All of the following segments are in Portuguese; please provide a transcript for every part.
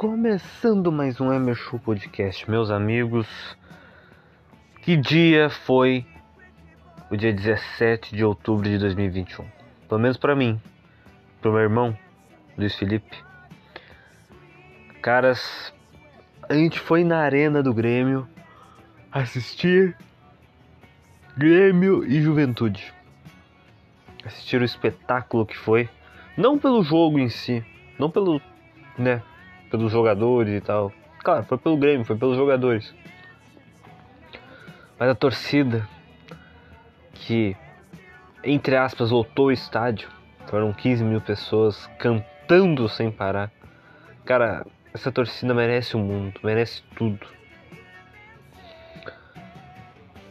Começando mais um Emer Show Podcast, meus amigos. Que dia foi o dia 17 de outubro de 2021? Pelo menos pra mim, pro meu irmão, Luiz Felipe. Caras, a gente foi na arena do Grêmio assistir Grêmio e Juventude. Assistir o espetáculo que foi, não pelo jogo em si, não pelo, né, pelos jogadores e tal. Claro, foi pelo Grêmio, foi pelos jogadores. Mas a torcida que, entre aspas, lotou o estádio. Foram 15 mil pessoas cantando sem parar. Cara, essa torcida merece o mundo, merece tudo.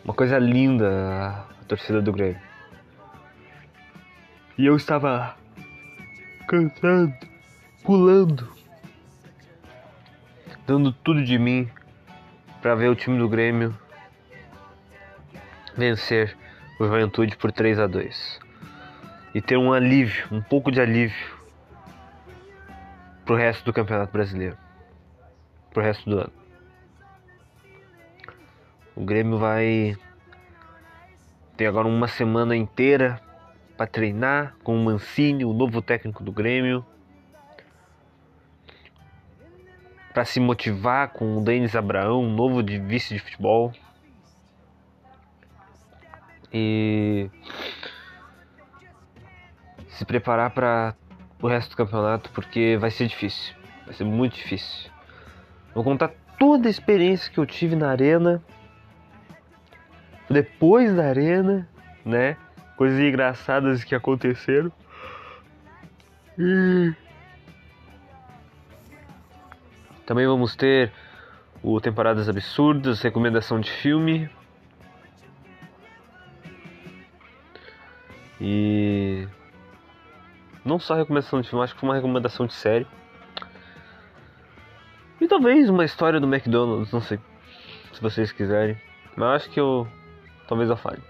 Uma coisa linda a, torcida do Grêmio. E eu estava cantando, pulando, dando tudo de mim para ver o time do Grêmio vencer o Juventude por 3 a 2 e ter um alívio, um pouco de alívio pro resto do Campeonato Brasileiro, pro resto do ano. O Grêmio vai ter agora uma semana inteira para treinar com o Mancini, o novo técnico do Grêmio. Para se motivar com o Denis Abraão, novo de vice de futebol. E se preparar para o resto do campeonato, porque vai ser difícil. Vai ser muito difícil. Vou contar toda a experiência que eu tive na arena, depois da arena, né? Coisas engraçadas que aconteceram. E Também vamos ter o Temporadas Absurdas, recomendação de filme. E não só recomendação de filme, acho que foi uma recomendação de série. E talvez uma história do McDonald's, não sei. Se vocês quiserem. Mas acho que eu. Talvez eu fale.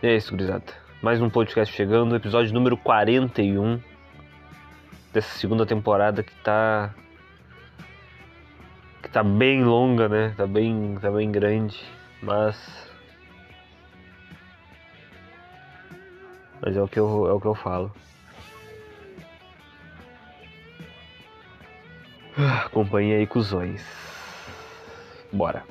E é isso, gurizada. Mais um podcast chegando, episódio número 41 dessa segunda temporada que tá tá bem longa, né? Tá bem, tá bem grande, mas mas é o que eu é o que eu falo. Ah, Acompanhe aí, cuzões. Bora.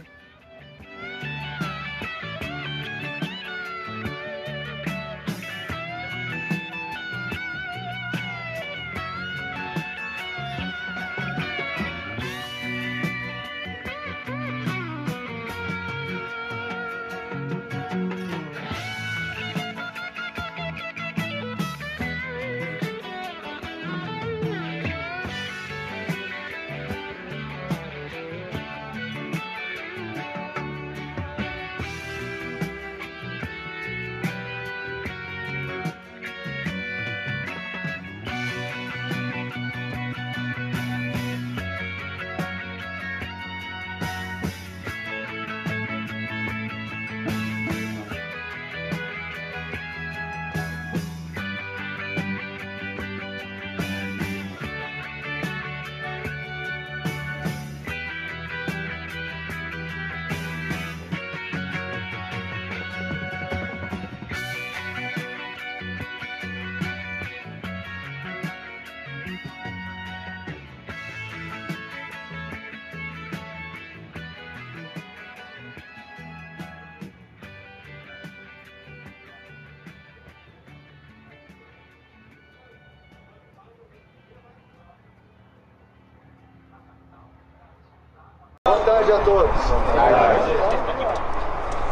Boa tarde a todos.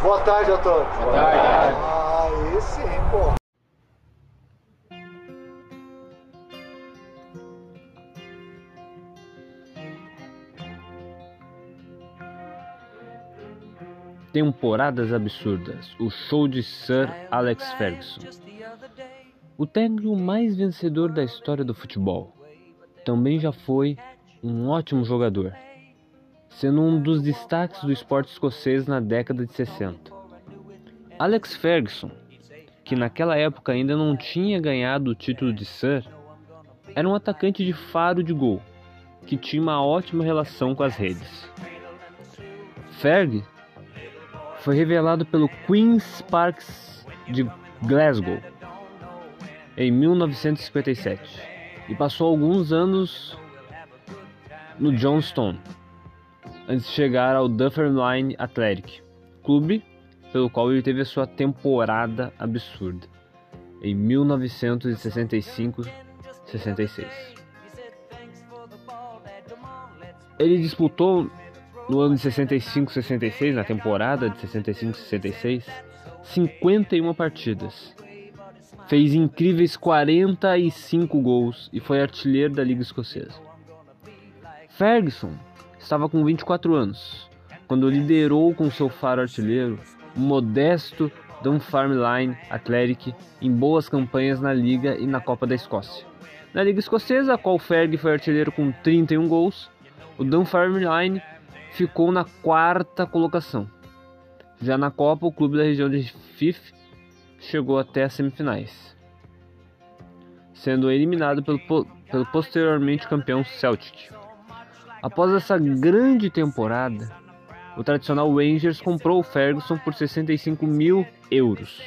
Boa tarde a todos. Boa tarde. Aí sim, pô. Temporadas absurdas. O show de Sir Alex Ferguson. O técnico mais vencedor da história do futebol. Também já foi um ótimo jogador, sendo um dos destaques do esporte escocês na década de 60. Alex Ferguson, que naquela época ainda não tinha ganhado o título de Sir, era um atacante de faro de gol, que tinha uma ótima relação com as redes. Ferg foi revelado pelo Queen's Parks de Glasgow em 1957 e passou alguns anos no Johnstone antes de chegar ao Dunfermline Athletic, clube pelo qual ele teve a sua temporada absurda em 1965-66. Ele disputou no ano de 65-66, na temporada de 65-66, 51 partidas. Fez incríveis 45 gols e foi artilheiro da Liga Escocesa. Ferguson estava com 24 anos quando liderou com seu faro artilheiro o modesto Dunfermline Athletic em boas campanhas na Liga e na Copa da Escócia. Na Liga Escocesa, a qual Ferg foi artilheiro com 31 gols, o Dunfermline ficou na quarta colocação. Já na Copa, o clube da região de Fife chegou até as semifinais, sendo eliminado pelo, pelo posteriormente campeão Celtic. Após essa grande temporada, o tradicional Rangers comprou o Ferguson por 65 mil euros,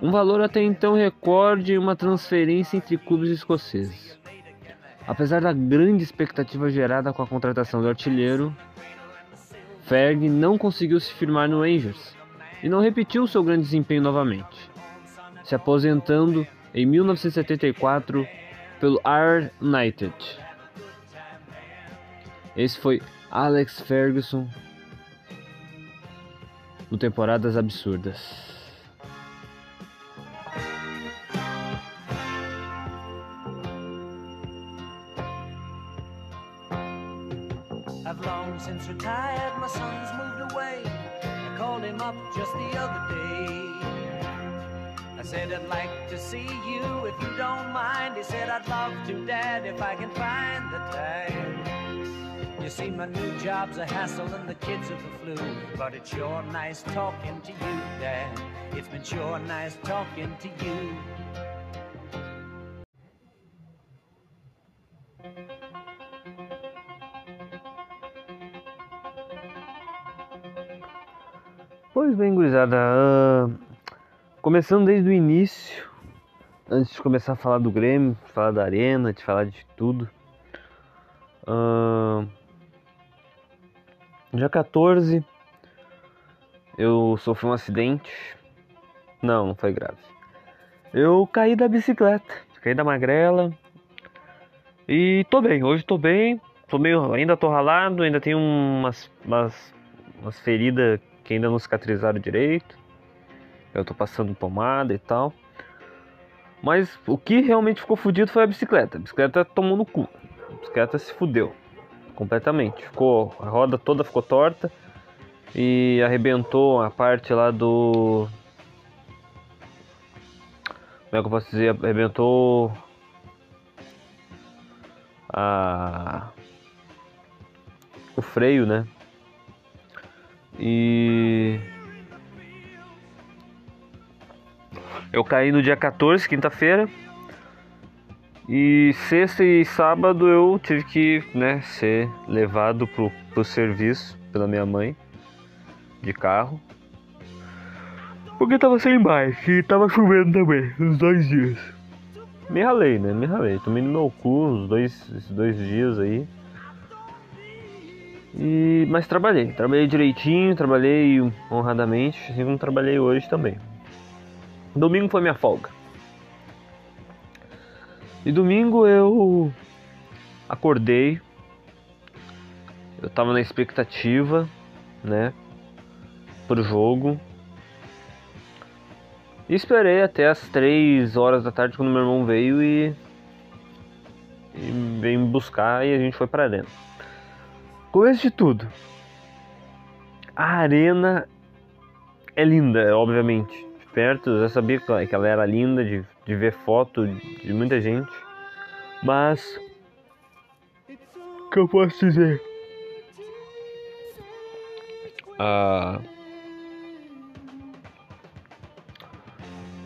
um valor até então recorde em uma transferência entre clubes escoceses. Apesar da grande expectativa gerada com a contratação do artilheiro, Ferg não conseguiu se firmar no Rangers e não repetiu seu grande desempenho novamente, se aposentando em 1974 pelo Ayr United. Esse foi Alex Ferguson no Temporadas Absurdas. Since retired, my son's moved away. I called him up just the other day. I said, I'd like to see you if you don't mind. He said, I'd love to, Dad, if I can find the time. You see, my new job's a hassle and the kids are the flu. But it's sure nice talking to you, Dad. It's been sure nice talking to you. Pois bem, gurizada, ah, começando desde o início, antes de começar a falar do Grêmio, de falar da Arena, de falar de tudo. ah, dia 14, eu sofri um acidente. Não, não foi grave. Eu caí da bicicleta, caí da magrela. E tô bem, hoje tô bem. Tô meio, ainda tô ralado, ainda tenho umas, umas, umas feridas que ainda não cicatrizaram direito. Eu tô passando pomada e tal. Mas o que realmente ficou fudido foi a bicicleta. A bicicleta tomou no cu. A bicicleta se fudeu completamente. Ficou a roda toda ficou torta e arrebentou a parte lá do como é que eu posso dizer? Arrebentou a o freio, né? E eu caí no dia 14, quinta-feira. E sexta e sábado eu tive que né, ser levado pro, pro serviço pela minha mãe de carro. Porque tava sem bike e tava chovendo também, os dois dias. Me ralei, né? Me ralei. Tomei no meu cu os dois, esses dois dias aí. E, mas trabalhei, trabalhei direitinho, trabalhei honradamente, assim como trabalhei hoje também. Domingo foi minha folga. E domingo eu acordei. eu tava na expectativa, né? Pro jogo. E esperei até as 3 horas da tarde quando meu irmão veio e. e veio me buscar e a gente foi pra arena. Começo de tudo. A arena é linda, obviamente. De perto, eu já sabia que ela- era linda, de, de ver foto de muita gente. Mas. O que eu posso dizer? Ah.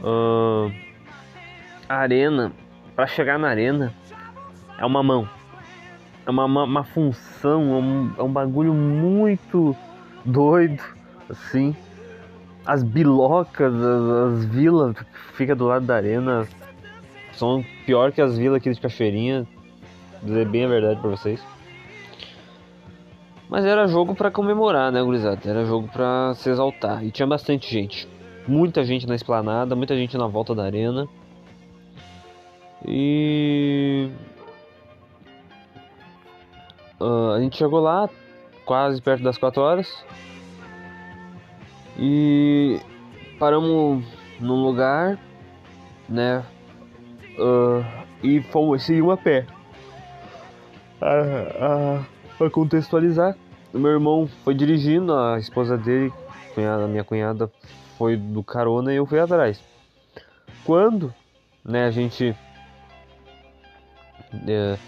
ah, a arena, para chegar na arena, é uma mão. É uma, uma, uma função, é um, é um bagulho muito doido, assim. As bilocas, as, as vilas que fica do lado da arena são pior que as vilas aqui de Cachoeirinha. Dizer bem a verdade pra vocês. Mas era jogo pra comemorar, né, gurizada? Era jogo pra se exaltar. E tinha bastante gente. Muita gente na esplanada, muita gente na volta da arena. E. Ah, a gente chegou lá quase perto das 4 horas. E paramos num lugar, né? ah, e fomos seguimos a pé. Ah, pra contextualizar, meu irmão foi dirigindo, a esposa dele, cunhada, minha cunhada, foi do carona e eu fui atrás. Quando, né, a gente é,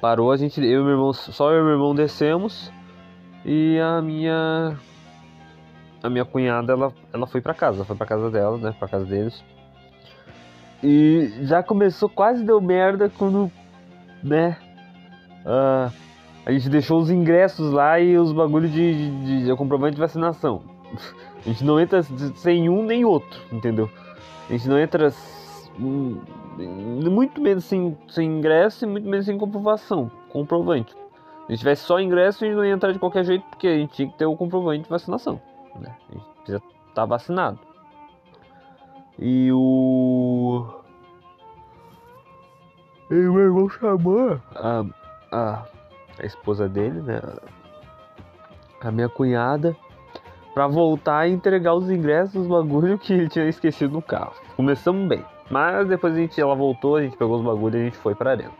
parou, a gente, eu e meu irmão, só eu e meu irmão descemos e a minha a minha cunhada ela, ela foi pra casa, foi pra casa dela, né, pra casa deles. E já começou, quase deu merda quando, né, ah, a gente deixou os ingressos lá e os bagulhos de, de, de comprovante de vacinação. A gente não entra sem um nem outro, entendeu? A gente não entra hum, muito menos sem, sem ingresso e muito menos sem comprovação, comprovante. Se a gente tivesse só ingresso, a gente não ia entrar de qualquer jeito, porque a gente tinha que ter o comprovante de vacinação. Né? A gente precisa estar vacinado. E o. E o meu irmão chamou a, a, a esposa dele, né? A minha cunhada, pra voltar e entregar os ingressos, os bagulho que ele tinha esquecido no carro. Começamos bem. Mas depois a gente, ela voltou, a gente pegou os bagulhos e a gente foi pra arena.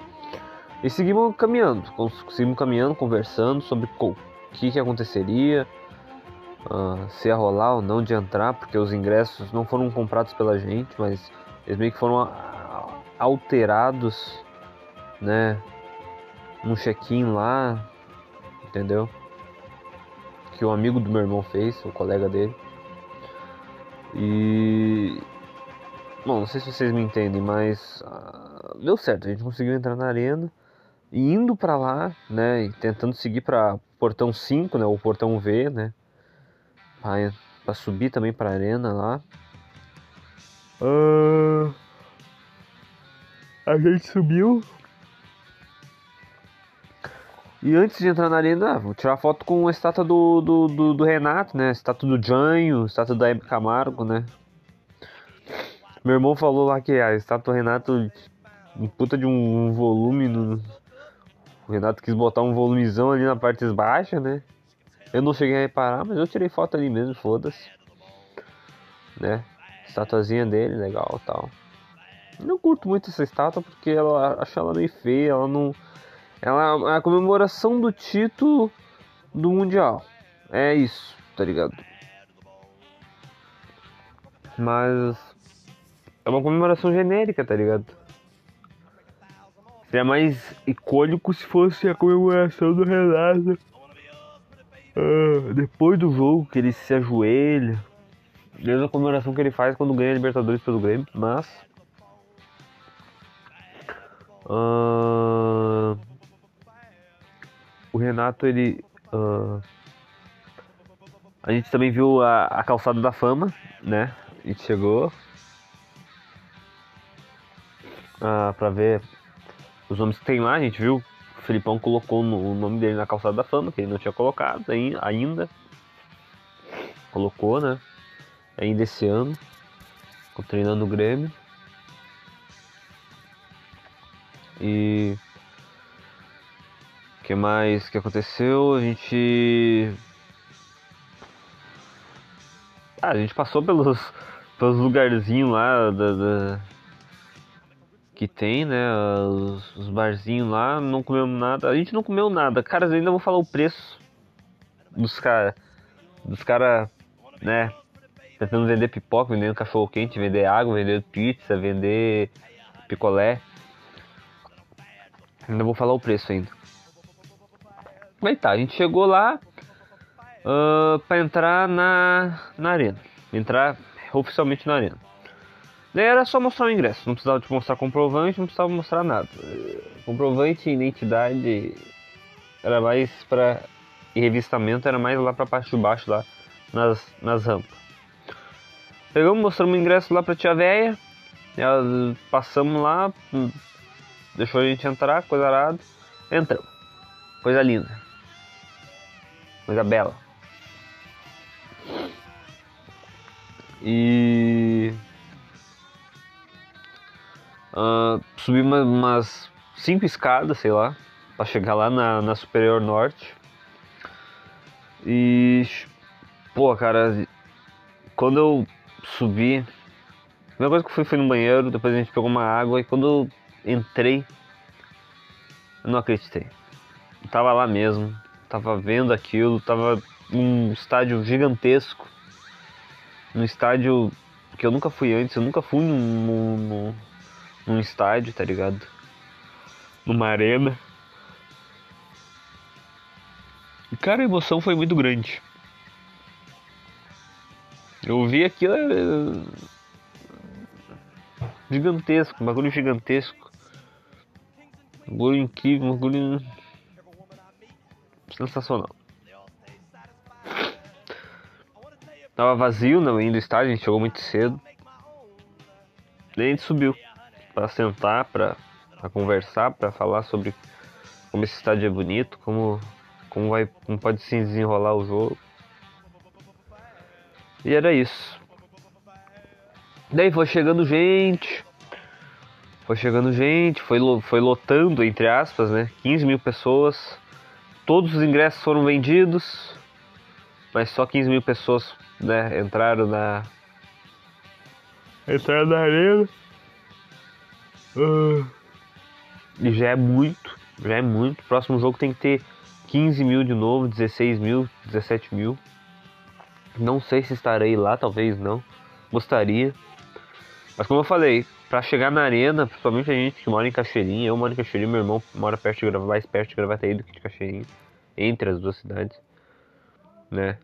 E seguimos caminhando, seguimos caminhando, conversando sobre o que, que aconteceria, ah, se ia rolar ou não de entrar, porque os ingressos não foram comprados pela gente, mas eles meio que foram a- alterados, né? Um check-in lá, entendeu? Que o amigo do meu irmão fez, o colega dele. E. Bom, não sei se vocês me entendem, mas ah, deu certo, a gente conseguiu entrar na arena. E indo pra lá, né, e tentando seguir pra portão 5, né, o portão V, né, pra, pra subir também pra arena lá. Ah, a gente subiu. E antes de entrar na arena, ah, vou tirar foto com a estátua do, do, do, do Renato, né, a estátua do Janho, estátua da Hebe Camargo, né. Meu irmão falou lá que a estátua do Renato, um puta de um volume no, o Renato quis botar um volumezão ali na parte baixa, né? Eu não cheguei a reparar, mas eu tirei foto ali mesmo, foda-se. Né? Estatuazinha dele, legal tal. Não curto muito essa estátua porque ela acho ela meio feia, ela não. Ela é a comemoração do título do Mundial. É isso, tá ligado? Mas é uma comemoração genérica, tá ligado? Seria mais icônico se fosse a comemoração do Renato. Ah, depois do jogo, que ele se ajoelha. Mesma comemoração que ele faz quando ganha a Libertadores pelo Grêmio, mas. ah, o Renato, ele. ah, a gente também viu a, a calçada da fama, né? A gente chegou. ah, pra ver os nomes que tem lá, a gente viu. O Felipão colocou no- o nome dele na calçada da fama, que ele não tinha colocado ai- ainda. Colocou, né? Ainda esse ano. Ficou treinando o Grêmio. E. O que mais que aconteceu? A gente. Ah, a gente passou pelos, pelos lugarzinhos lá da, da- que tem, né? Os, os barzinhos lá, não comemos nada. A gente não comeu nada. Cara, eu ainda vou falar o preço dos caras. Dos caras, né? Tentando vender pipoca, vendendo cachorro quente, vender água, vender pizza, vender picolé. Ainda vou falar o preço ainda. Mas tá, a gente chegou lá ah, pra entrar na, na arena. Entrar oficialmente na arena. Daí era só mostrar o ingresso, não precisava te mostrar comprovante, não precisava mostrar nada. Comprovante e identidade era mais pra. e revistamento era mais lá pra parte de baixo, lá nas, nas rampas. Pegamos, mostramos o ingresso lá pra tia véia, ela, passamos lá, hum, deixou a gente entrar, coisa arada, entramos. Coisa linda. Coisa bela. E. ah, subi uma- umas cinco escadas, sei lá, pra chegar lá na, na Superior Norte. E. Pô, cara, quando eu subi. A primeira coisa que eu fui foi no banheiro, depois a gente pegou uma água e quando eu entrei, eu não acreditei. Eu tava lá mesmo, tava vendo aquilo, tava num estádio gigantesco, num estádio que eu nunca fui antes, eu nunca fui num, num, num- num estádio, tá ligado? Numa arena. E cara, a emoção foi muito grande. Eu vi aquilo. é, Gigantesco, um bagulho gigantesco. Um bagulho incrível, um bagulho. Sensacional. Tava vazio não, ainda o estádio, a gente chegou muito cedo. Daí a gente subiu pra sentar, pra conversar, pra falar sobre como esse estádio é bonito, como, como, vai, como pode se desenrolar o jogo. E era isso. Daí foi chegando gente. Foi chegando gente, foi, foi lotando, entre aspas, né? 15 mil pessoas. Todos os ingressos foram vendidos. Mas só 15 mil pessoas né, entraram na. Entraram na arena. E já é muito. Já é muito. Próximo jogo tem que ter 15 mil de novo, 16 mil, 17 mil. Não sei se estarei lá, talvez não. Gostaria. Mas como eu falei, pra chegar na arena, principalmente a gente que mora em Cachoeirinha, eu moro em Cachoeirinha, meu irmão mora perto de mais perto de Gravataí do que de Cachoeirinha, entre as duas cidades, né?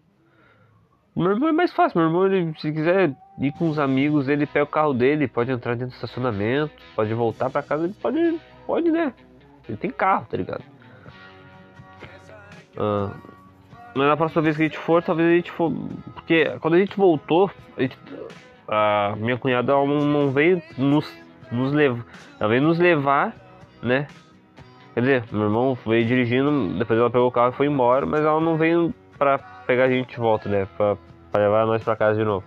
Meu irmão é mais fácil, meu irmão, ele, se quiser ir com os amigos, ele pega o carro dele, pode entrar dentro do estacionamento, pode voltar pra casa, ele pode, pode, né? Ele tem carro, tá ligado? Ah, mas na próxima vez que a gente for, talvez a gente for. Porque quando a gente voltou, a, gente- a minha cunhada ela não, não veio nos, nos levar. Ela veio nos levar, né? Quer dizer, meu irmão veio dirigindo, depois ela pegou o carro e foi embora, mas ela não veio pra pegar a gente de volta, né? Pra, pra levar nós pra casa de novo.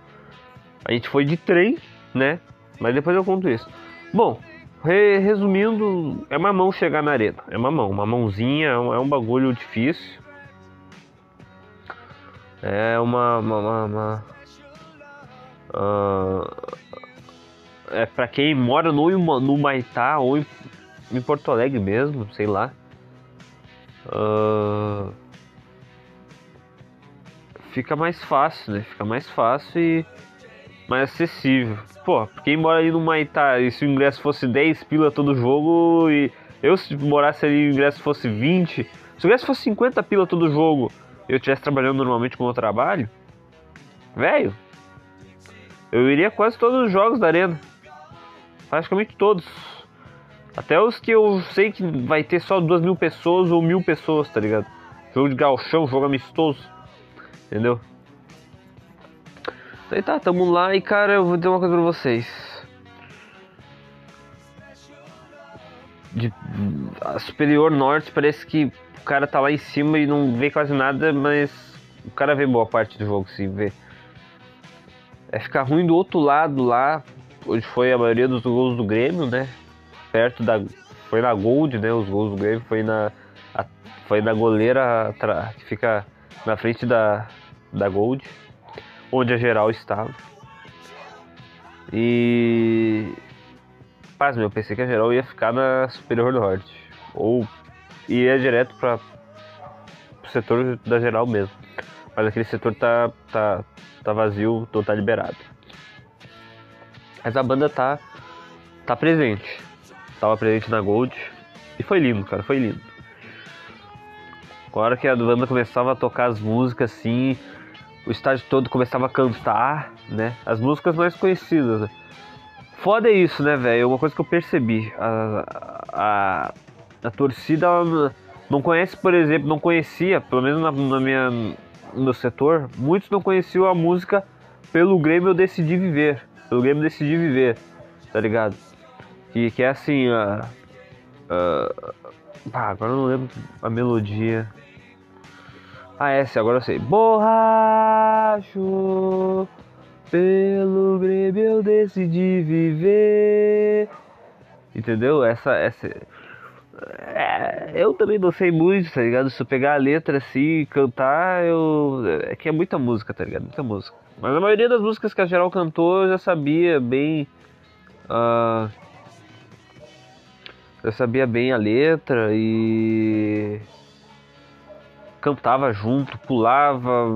A gente foi de trem, né? Mas depois eu conto isso. Bom, re- resumindo, é mamão chegar na arena. É mamão, mamãozinha, é um, é um bagulho difícil. É uma. uma, uma- uma- ah, é pra quem mora no, no Maitá ou em, em Porto Alegre mesmo, sei lá. Ah, fica mais fácil, né? Fica mais fácil e mais acessível. Pô, quem mora ali no Maitá e se o ingresso fosse 10 pila todo jogo e eu se morasse ali e o ingresso fosse 20, se o ingresso fosse 50 pila todo jogo e eu estivesse trabalhando normalmente como eu trabalho, velho, eu iria quase todos os jogos da arena. Praticamente todos. Até os que eu sei que vai ter só duas mil pessoas ou mil pessoas, tá ligado? Jogo de galchão, jogo amistoso. Entendeu? Aí tá, tamo lá e cara, eu vou dizer uma coisa pra vocês. De, a Superior Norte parece que o cara tá lá em cima e não vê quase nada, mas o cara vê boa parte do jogo, se vê. É ficar ruim do outro lado lá, onde foi a maioria dos gols do Grêmio, né? Perto da. Foi na Gold, né? Os gols do Grêmio foi na. a- Foi na goleira que fica na frente da, da Gold, onde a geral estava. E. Paz, meu, eu pensei que a geral ia ficar na Superior Norte. Ou ia direto para o setor da geral mesmo. Mas aquele setor tá, tá, tá vazio, então tá liberado. Mas a banda tá, tá presente. Tava presente na Gold. E foi lindo, cara, foi lindo. A hora que a banda começava a tocar as músicas assim, o estádio todo começava a cantar, né? As músicas mais conhecidas. Né? Foda é isso, né, velho? Uma coisa que eu percebi. A, a, a torcida não- conhece, por exemplo, não conhecia, pelo menos na, na minha, no meu setor, muitos não conheciam a música pelo Grêmio Eu Decidi Viver. Pelo Grêmio Eu Decidi Viver, tá ligado? Que, que é assim, a. a pá, agora eu não lembro a melodia. Ah, essa, agora eu sei. Borracho, pelo Grêmio eu decidi viver. Entendeu? Essa, essa. É, eu também não sei muito, tá ligado? Se eu pegar a letra assim e cantar, eu. É que é muita música, tá ligado? Muita música. Mas a maioria das músicas que a geral cantou eu já sabia bem. ah, eu sabia bem a letra e cantava junto, pulava,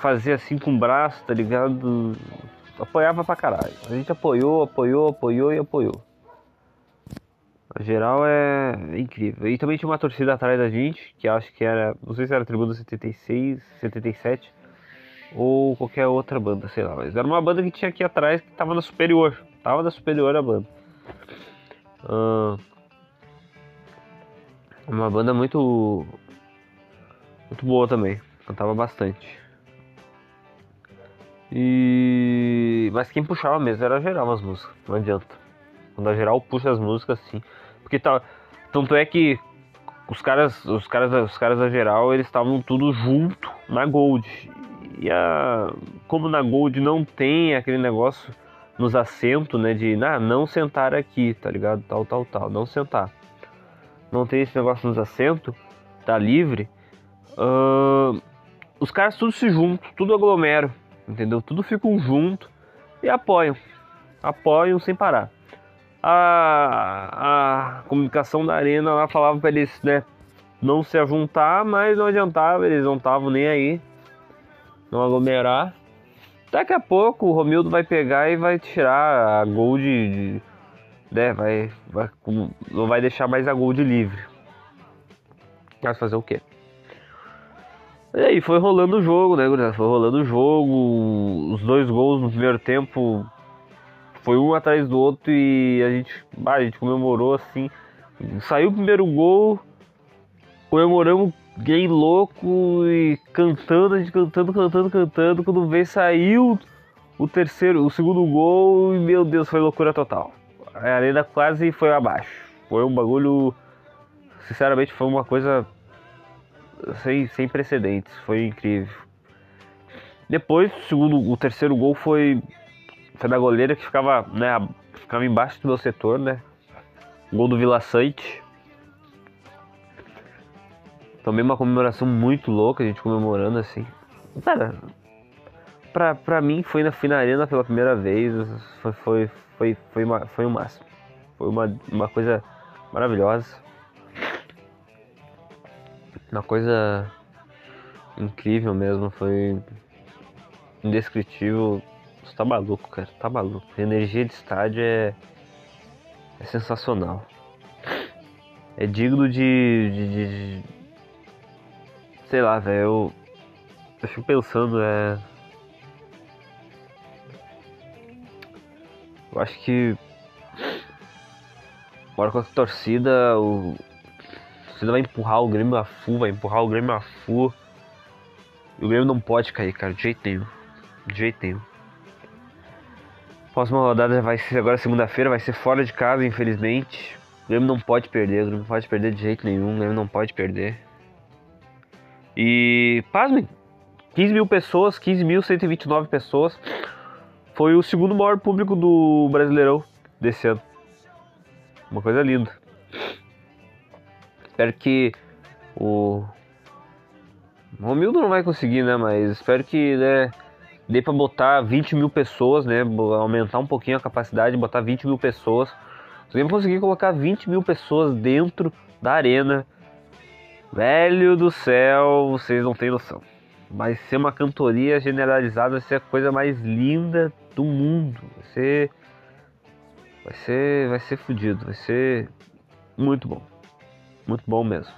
fazia assim com o braço, tá ligado? Apoiava pra caralho. A gente apoiou, apoiou, apoiou e apoiou. A geral é incrível. E também tinha uma torcida atrás da gente, que acho que era, não sei se era a Tribuna 76, 77 ou qualquer outra banda, sei lá. Mas era uma banda que tinha aqui atrás que tava na superior. Tava na superior a banda. Ah, uma banda muito muito boa também. Cantava bastante. E mas quem puxava mesmo era geral as músicas, não adianta. Quando a geral puxa as músicas assim, porque tá tanto é que os caras, os caras, os caras da geral, eles estavam tudo junto na Gold. E a como na Gold não tem aquele negócio nos assentos, né, de ah, não sentar aqui, tá ligado? Tal, tal, tal, não sentar. Não tem esse negócio nos assentos, tá livre. Ahn, os caras tudo se juntam, tudo aglomero, entendeu? Tudo ficam junto e apoiam. Apoiam sem parar. A, a comunicação da arena lá falava pra eles, né, não se ajuntar, mas não adiantava, eles não estavam nem aí. Não aglomerar. Daqui a pouco o Romildo vai pegar e vai tirar a Gold, de, né, vai, vai, não vai deixar mais a Gold livre. Mas fazer o quê? E aí, foi rolando o jogo, né, gurizada? Foi rolando o jogo. Os dois gols no primeiro tempo foi um atrás do outro e a gente, a gente comemorou assim. Saiu o primeiro gol, comemoramos bem louco e cantando, a gente cantando, cantando, cantando. Quando veio, saiu o terceiro, o segundo gol e meu Deus, foi loucura total. A arena quase foi abaixo. Foi um bagulho, sinceramente, foi uma coisa sem, sem precedentes, foi incrível. Depois, o segundo, o terceiro gol foi, foi da goleira que ficava, né, ficava embaixo do meu setor, né? Gol do Vila Sante. Também uma comemoração muito louca, a gente comemorando assim. Cara, pra, pra mim foi na, fui na arena pela primeira vez, foi, foi, foi, foi, uma, foi o máximo. Foi uma, uma coisa maravilhosa. Uma coisa incrível mesmo, foi indescritível. Você tá maluco, cara, tá maluco. A energia de estádio é, é sensacional. É digno de, de, de- de- sei lá, velho. Eu, eu fico pensando, é. Eu acho que. Agora com a torcida, o. Torcida vai empurrar o Grêmio a full, vai empurrar o Grêmio a full. E o Grêmio não pode cair, cara, de jeito nenhum. De jeito nenhum. Próxima rodada vai ser agora segunda-feira, vai ser fora de casa, infelizmente. O Grêmio não pode perder, o Grêmio não pode perder de jeito nenhum, o Grêmio não pode perder. E, pasmem, 15 mil pessoas, 15.129 pessoas. Foi o segundo maior público do Brasileirão desse ano. Uma coisa linda. Espero que O Romildo não vai conseguir, né? Mas espero que né, dê pra botar 20 mil pessoas, né? Aumentar um pouquinho a capacidade, botar 20 mil pessoas. Se conseguir colocar 20 mil pessoas dentro da arena, velho do céu, vocês não têm noção. Vai ser uma cantoria generalizada, vai ser a coisa mais linda do mundo. Vai ser. Vai ser. Vai ser fudido, vai ser muito bom. Muito bom mesmo.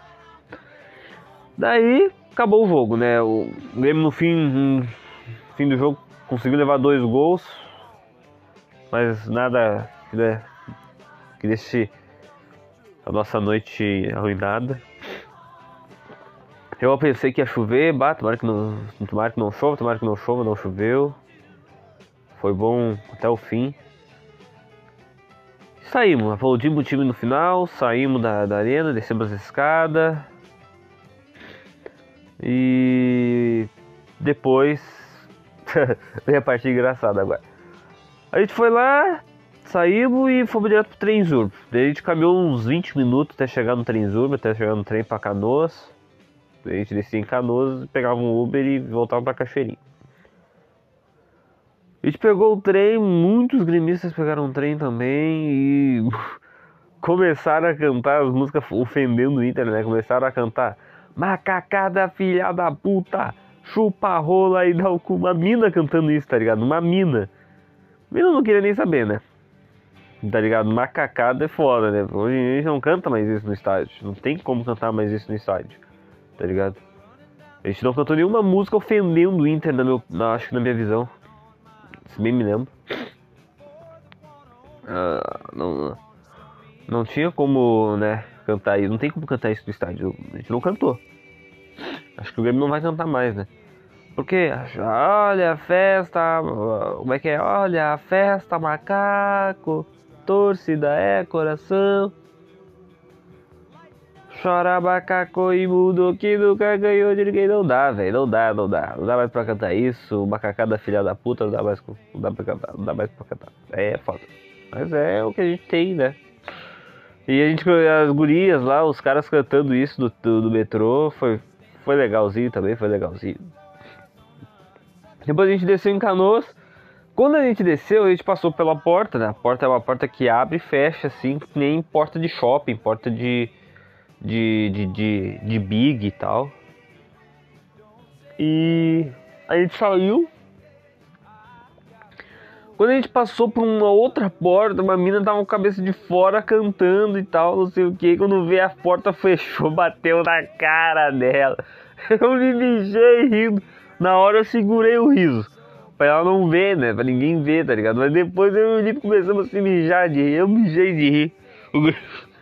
Daí acabou o jogo, né? O Grêmio no fim, no fim do jogo conseguiu levar dois gols, mas nada né, que deixe a nossa noite arruinada. Eu pensei que ia chover, bah, tomara que não, tomara que não chova, tomara que não chova, não choveu. Foi bom até o fim. Saímos, aplaudimos o time no final, saímos da, da arena, descemos as escadas. E depois vem a parte engraçada agora. A gente foi lá, saímos e fomos direto pro Trenzurbo. Daí a gente caminhou uns 20 minutos até chegar no Trenzurbo, até chegar no trem pra Canoas. Daí a gente descia em Canoas, pegava um Uber e voltava pra Cachoeirinha. A gente pegou o trem, muitos gremistas pegaram o trem também e começaram a cantar as músicas ofendendo o Inter, né? Começaram a cantar Macacada filha da puta, chupa rola e dá o cu. Uma mina cantando isso, tá ligado? Uma mina. Mina não queria nem saber, né? Tá ligado? Macacada é foda, né? Hoje a gente não canta mais isso no estádio. Não tem como cantar mais isso no estádio. Tá ligado? A gente não cantou nenhuma música ofendendo o Inter, na meu, na- acho que na minha visão. Se bem me lembro. Ah, não, não tinha como, né, cantar isso. Não tem como cantar isso no estádio. A gente não cantou. Acho que o Grêmio não vai cantar mais, né? Porque, olha a festa, como é que é? Olha a festa, macaco, torcida é coração. Chora macaco e mudo que nunca ganhou de ninguém. Não dá, velho. Não dá, não dá. Não dá mais pra cantar isso. Macacada filha da puta, não dá mais, não dá pra cantar. Não dá mais pra cantar. É foda. Mas é o que a gente tem, né? E a gente, as gurias lá, os caras cantando isso do, do, do metrô, foi, foi legalzinho também, foi legalzinho. Depois a gente desceu em Canoas. Quando a gente desceu, a gente passou pela porta, né? A porta é uma porta que abre e fecha, assim, nem porta de shopping, porta de, de, de, de, de big e tal. E a gente saiu. Quando a gente passou por uma outra porta, uma mina tava com a cabeça de fora cantando e tal, não sei o que. Quando veio a porta fechou, bateu na cara dela. Eu me mijei rindo. Na hora eu segurei o riso. Pra ela não ver, né? Pra ninguém ver, tá ligado? Mas depois eu e o Lipe começamos a se mijar de rir. Eu mijei de rir.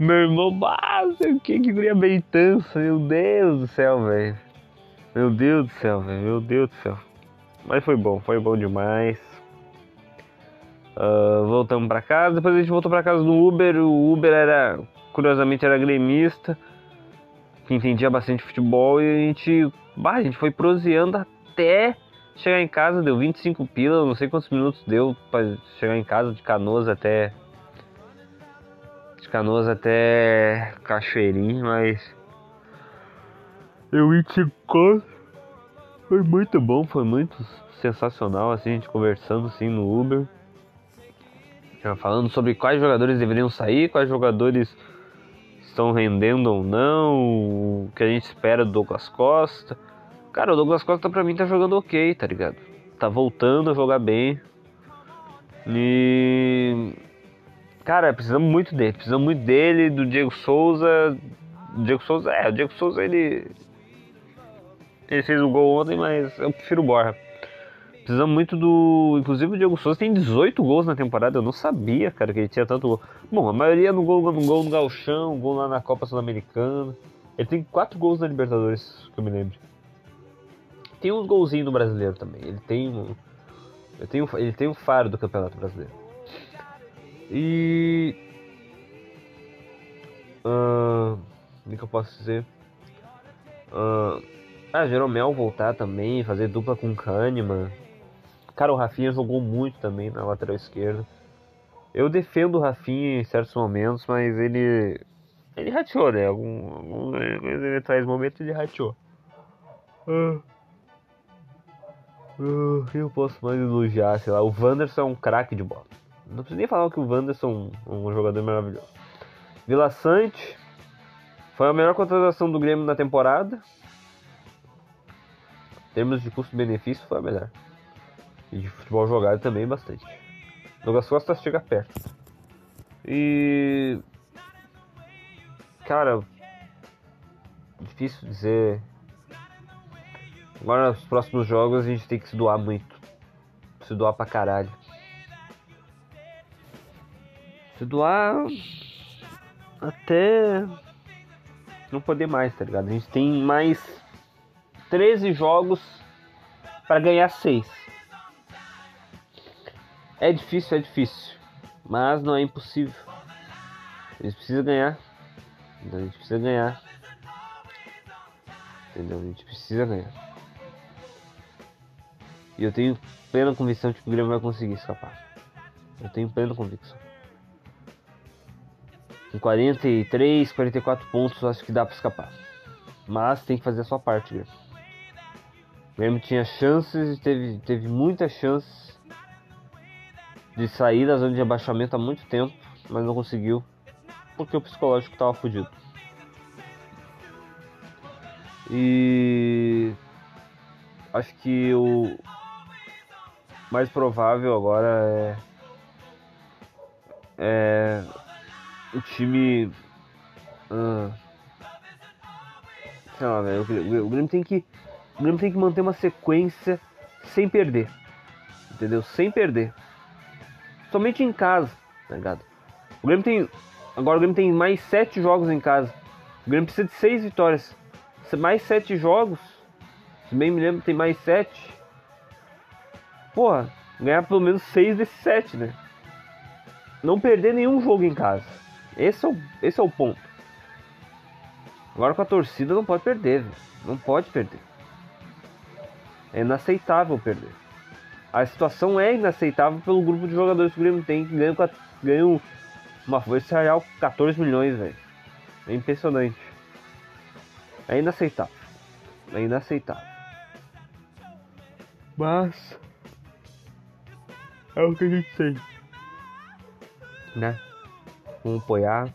Meu irmão, ah, o que, que guria bem tansa. Meu Deus do céu, velho. Meu Deus do céu, velho. Meu Deus do céu. Mas foi bom, foi bom demais. Ah, voltamos pra casa, depois a gente voltou pra casa no Uber. O Uber era, curiosamente, era gremista, que entendia bastante futebol. E a gente, bah, a gente foi proseando até chegar em casa. Deu 25 pila, não sei quantos minutos deu pra chegar em casa de canoas até. Canoas até Cachoeirinho, mas. Eu 25 conto. Foi muito bom, foi muito sensacional assim, a gente conversando assim no Uber. Já falando sobre quais jogadores deveriam sair, quais jogadores estão rendendo ou não, o que a gente espera do Douglas Costa. Cara, o Douglas Costa pra mim tá jogando ok, tá ligado? Tá voltando a jogar bem. E. Cara, precisamos muito dele. Precisamos muito dele, do Diego Souza. O Diego Souza, é, o Diego Souza ele. Ele fez o gol ontem, mas eu prefiro o Borja. Precisamos muito do. Inclusive o Diego Souza tem 18 gols na temporada. Eu não sabia, cara, que ele tinha tanto gol. Bom, a maioria no gol, no gol no Galchão, gol lá na Copa Sul-Americana. Ele tem 4 gols na Libertadores, que eu me lembro. Tem uns golzinhos no brasileiro também. Ele tem um. Eu tenho, ele tem o faro do Campeonato Brasileiro. E. Ah, o que eu posso dizer? Ah, ah, Jeromel voltar também, fazer dupla com Kahneman. Cara, o Rafinha jogou muito também na lateral esquerda. Eu defendo o Rafinha em certos momentos, mas ele. Ele rateou, né? Algum, algum eventuais momentos ele rateou. Ah. Ah, quem eu posso mais elogiar? Sei lá, o Wanderson é um craque de bola. Não preciso nem falar que o Wanderson é um jogador maravilhoso. Vila Sante foi a melhor contratação do Grêmio na temporada. Em termos de custo-benefício, foi a melhor. E de futebol jogado também bastante. Douglas Costa chega perto. E. Cara. Difícil dizer. Agora nos próximos jogos a gente tem que se doar muito. Se doar pra caralho. Doar. Até. Não poder mais, tá ligado? A gente tem mais 13 jogos para ganhar 6. É difícil, é difícil. Mas não é impossível. A gente precisa ganhar. A gente precisa ganhar. Entendeu? A gente precisa ganhar. E eu tenho plena convicção de que o Grêmio vai conseguir escapar. Eu tenho plena convicção. Com 43, 44 pontos, acho que dá pra escapar. Mas tem que fazer a sua parte, Grêmio. O Grêmio tinha chances, teve, teve muitas chances de sair da zona de abaixamento há muito tempo, mas não conseguiu porque o psicológico estava fudido. E acho que o mais provável agora é, é o time. ah, sei lá, velho. O, o Grêmio tem que. O Grêmio tem que manter uma sequência sem perder. Entendeu? Sem perder. Somente em casa, tá ligado? O Grêmio tem. Agora o Grêmio tem mais sete jogos em casa. O Grêmio precisa de seis vitórias. Mais sete jogos. Se bem me lembro, tem mais sete. Porra, ganhar pelo menos seis desses sete, né? Não perder nenhum jogo em casa. Esse é o, esse é o ponto. Agora com a torcida não pode perder. Não pode perder. É inaceitável perder. A situação é inaceitável pelo grupo de jogadores que o Grêmio tem, que ganham, ganham uma força real 14 milhões, velho. É impressionante. É inaceitável. É inaceitável. Mas. É o que a gente tem. Né? Vamos apoiar.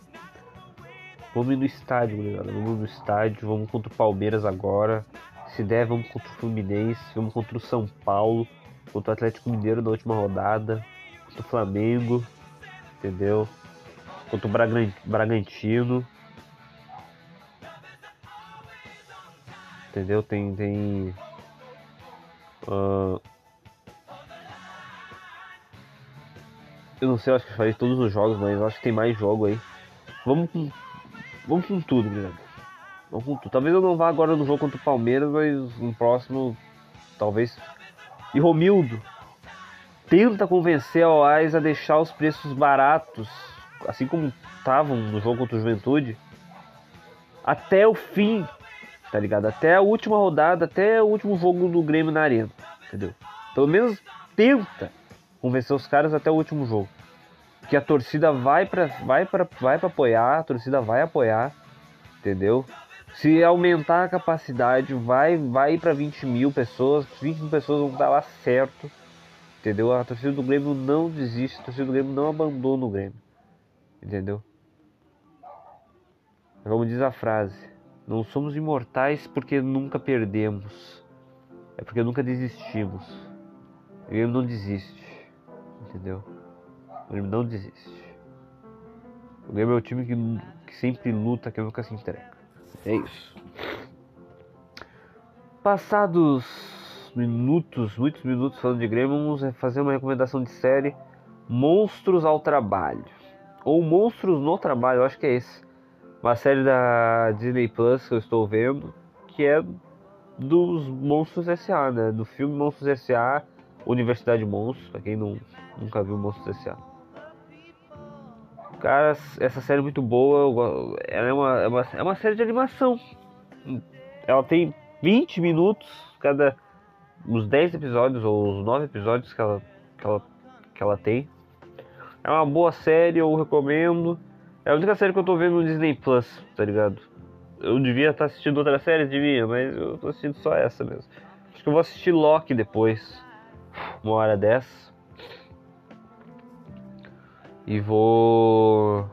Vamos ir no estádio, galera. Vamos no estádio. Vamos contra o Palmeiras agora. Se der, vamos contra o Fluminense. Vamos contra o São Paulo. Contra o Atlético Mineiro na última rodada. Contra o Flamengo. Entendeu? Contra o Bragan- Bragantino. Entendeu? Tem. tem ah, eu não sei, eu acho que eu falei todos os jogos, mas eu acho que tem mais jogo aí. Vamos com. Vamos com tudo, gurizada. Vamos com tudo. Talvez eu não vá agora no jogo contra o Palmeiras, mas no próximo. Talvez. E Romildo. Tenta convencer a OAS a deixar os preços baratos, assim como estavam no jogo contra o Juventude, até o fim tá ligado? Até a última rodada, até o último jogo do Grêmio na arena, entendeu? Pelo menos tenta convencer os caras até o último jogo. Que a torcida vai pra, vai pra, vai pra apoiar, a torcida vai apoiar, entendeu? Se aumentar a capacidade, vai, vai pra 20 mil pessoas, 20 mil pessoas vão estar lá certo, entendeu? A torcida do Grêmio não desiste, a torcida do Grêmio não abandona o Grêmio, entendeu? Como diz a frase, não somos imortais porque nunca perdemos. É porque nunca desistimos. O Grêmio não desiste. Entendeu? Grêmio não desiste. O Grêmio é o time que, que sempre luta, que nunca se entrega. É isso. Passados minutos, muitos minutos falando de Grêmio, vamos fazer uma recomendação de série Monstros ao Trabalho. Ou Monstros no Trabalho, acho que é esse uma série da Disney Plus que eu estou vendo, que é dos Monstros S.A., né? Do filme Monstros S.A., Universidade Monstros, pra quem não, nunca viu Monstros S.A. Cara, essa série é muito boa, ela é uma, é, uma, é uma série de animação. Ela tem 20 minutos, cada os 10 episódios ou os 9 episódios que ela, que ela, que ela tem. É uma boa série, eu recomendo. É a única série que eu tô vendo no Disney Plus, tá ligado? Eu devia estar assistindo outra série, devia, mas eu tô assistindo só essa mesmo. Acho que eu vou assistir Loki depois, uma hora dessa. E vou.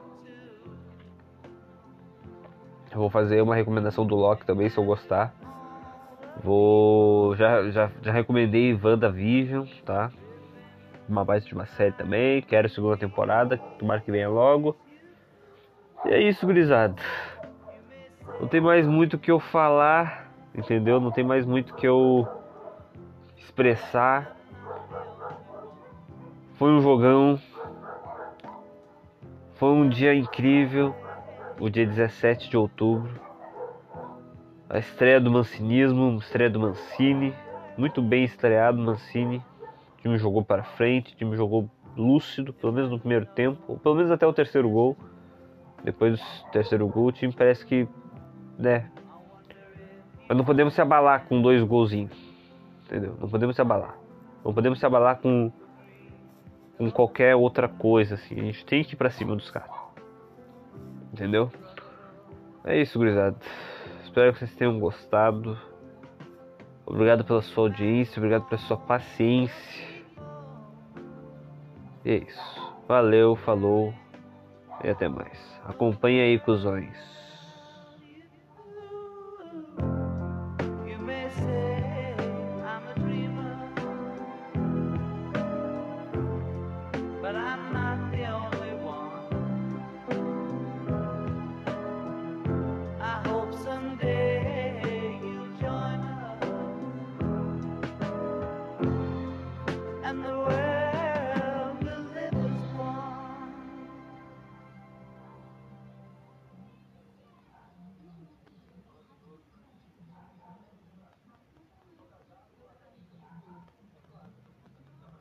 Vou fazer uma recomendação do Loki também, se eu gostar. Vou. Já, já, já recomendei WandaVision, tá? Uma baita de uma série também. Quero segunda temporada, tomara que venha logo. E é isso, gurizada. Não tem mais muito que eu falar, entendeu? Não tem mais muito que eu expressar. Foi um jogão. Foi um dia incrível, o dia 17 de outubro. A estreia do Mancinismo, estreia do Mancini. Muito bem estreado Mancini. O time jogou para frente, o time jogou lúcido, pelo menos no primeiro tempo, ou pelo menos até o terceiro gol. Depois do terceiro gol, o time parece que, né? Mas não podemos se abalar com dois golzinhos, entendeu? Não podemos se abalar. Não podemos se abalar com, com qualquer outra coisa, assim. A gente tem que ir pra cima dos caras, entendeu? É isso, gurizada. Espero que vocês tenham gostado. Obrigado pela sua audiência, obrigado pela sua paciência. E é isso. Valeu, falou e até mais. Acompanhe aí, cuzões.